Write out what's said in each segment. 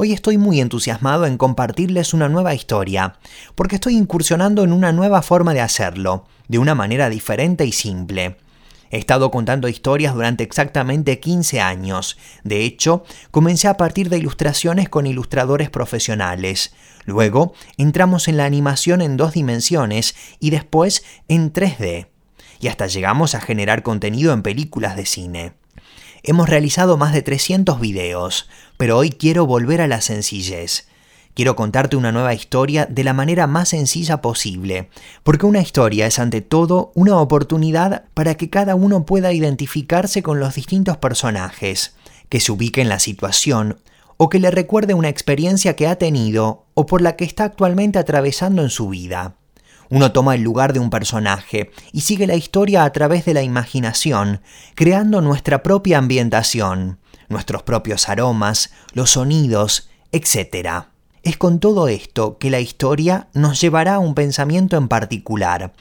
Hoy estoy muy entusiasmado en compartirles una nueva historia, porque estoy incursionando en una nueva forma de hacerlo, de una manera diferente y simple. He estado contando historias durante exactamente 15 años. De hecho, comencé a partir de ilustraciones con ilustradores profesionales. Luego, entramos en la animación en dos dimensiones y después en 3D. Y hasta llegamos a generar contenido en películas de cine. Hemos realizado más de 300 videos, pero hoy quiero volver a la sencillez. Quiero contarte una nueva historia de la manera más sencilla posible, porque una historia es ante todo una oportunidad para que cada uno pueda identificarse con los distintos personajes, que se ubique en la situación o que le recuerde una experiencia que ha tenido o por la que está actualmente atravesando en su vida. Uno toma el lugar de un personaje y sigue la historia a través de la imaginación, creando nuestra propia ambientación, nuestros propios aromas, los sonidos, etc. Es con todo esto que la historia nos llevará a un pensamiento en particular,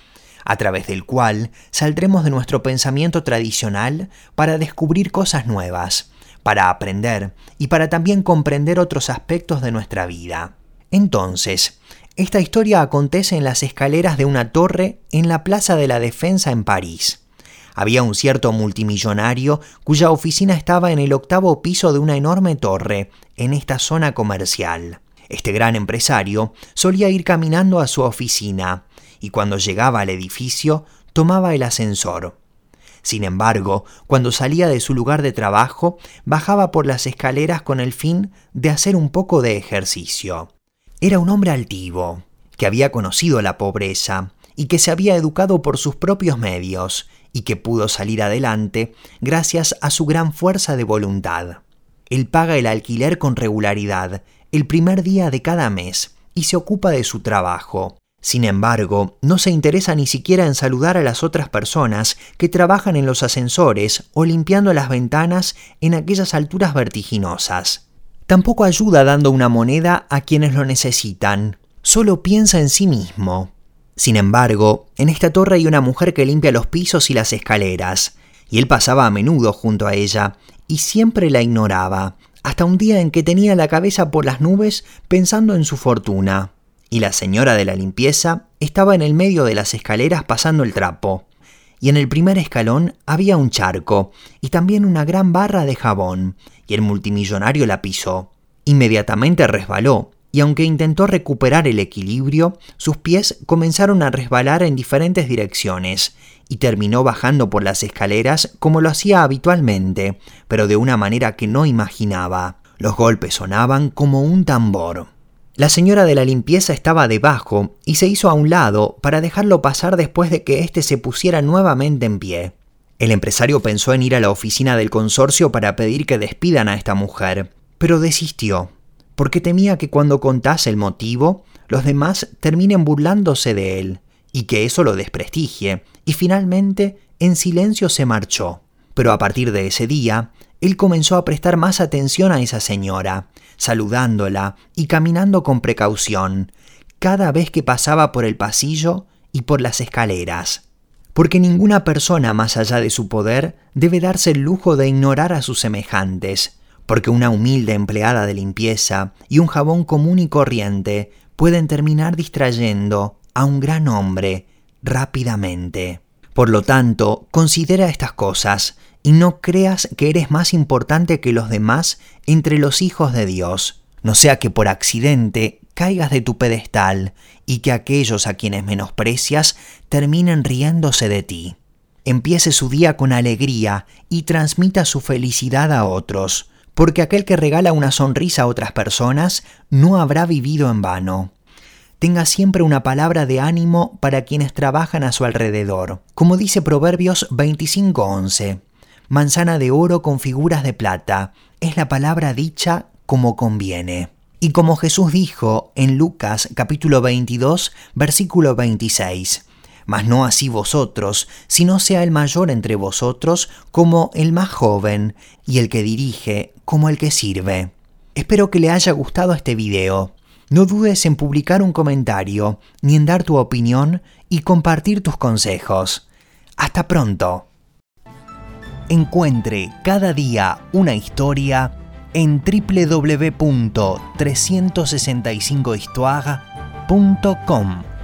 a través del cual saldremos de nuestro pensamiento tradicional para descubrir cosas nuevas, para aprender y para también comprender otros aspectos de nuestra vida. Entonces, esta historia acontece en las escaleras de una torre en la Plaza de la Defensa en París. Había un cierto multimillonario cuya oficina estaba en el octavo piso de una enorme torre, en esta zona comercial. Este gran empresario solía ir caminando a su oficina, y cuando llegaba al edificio tomaba el ascensor. Sin embargo, cuando salía de su lugar de trabajo, bajaba por las escaleras con el fin de hacer un poco de ejercicio. Era un hombre altivo, que había conocido la pobreza y que se había educado por sus propios medios y que pudo salir adelante gracias a su gran fuerza de voluntad. Él paga el alquiler con regularidad el primer día de cada mes y se ocupa de su trabajo. Sin embargo, no se interesa ni siquiera en saludar a las otras personas que trabajan en los ascensores o limpiando las ventanas en aquellas alturas vertiginosas. Tampoco ayuda dando una moneda a quienes lo necesitan, solo piensa en sí mismo. Sin embargo, en esta torre hay una mujer que limpia los pisos y las escaleras, y él pasaba a menudo junto a ella, y siempre la ignoraba, hasta un día en que tenía la cabeza por las nubes pensando en su fortuna, y la señora de la limpieza estaba en el medio de las escaleras pasando el trapo, y en el primer escalón había un charco, y también una gran barra de jabón, y el multimillonario la pisó. Inmediatamente resbaló, y aunque intentó recuperar el equilibrio, sus pies comenzaron a resbalar en diferentes direcciones, y terminó bajando por las escaleras como lo hacía habitualmente, pero de una manera que no imaginaba. Los golpes sonaban como un tambor. La señora de la limpieza estaba debajo y se hizo a un lado para dejarlo pasar después de que éste se pusiera nuevamente en pie. El empresario pensó en ir a la oficina del consorcio para pedir que despidan a esta mujer, pero desistió, porque temía que cuando contase el motivo, los demás terminen burlándose de él, y que eso lo desprestigie, y finalmente en silencio se marchó. Pero a partir de ese día, él comenzó a prestar más atención a esa señora, saludándola y caminando con precaución, cada vez que pasaba por el pasillo y por las escaleras porque ninguna persona más allá de su poder debe darse el lujo de ignorar a sus semejantes, porque una humilde empleada de limpieza y un jabón común y corriente pueden terminar distrayendo a un gran hombre rápidamente. Por lo tanto, considera estas cosas y no creas que eres más importante que los demás entre los hijos de Dios, no sea que por accidente caigas de tu pedestal y que aquellos a quienes menosprecias terminen riéndose de ti. Empiece su día con alegría y transmita su felicidad a otros, porque aquel que regala una sonrisa a otras personas no habrá vivido en vano. Tenga siempre una palabra de ánimo para quienes trabajan a su alrededor, como dice Proverbios 25:11. Manzana de oro con figuras de plata, es la palabra dicha como conviene. Y como Jesús dijo en Lucas capítulo 22, versículo 26, Mas no así vosotros, sino sea el mayor entre vosotros como el más joven, y el que dirige como el que sirve. Espero que le haya gustado este video. No dudes en publicar un comentario, ni en dar tu opinión y compartir tus consejos. Hasta pronto. Encuentre cada día una historia en www.365histoire.com.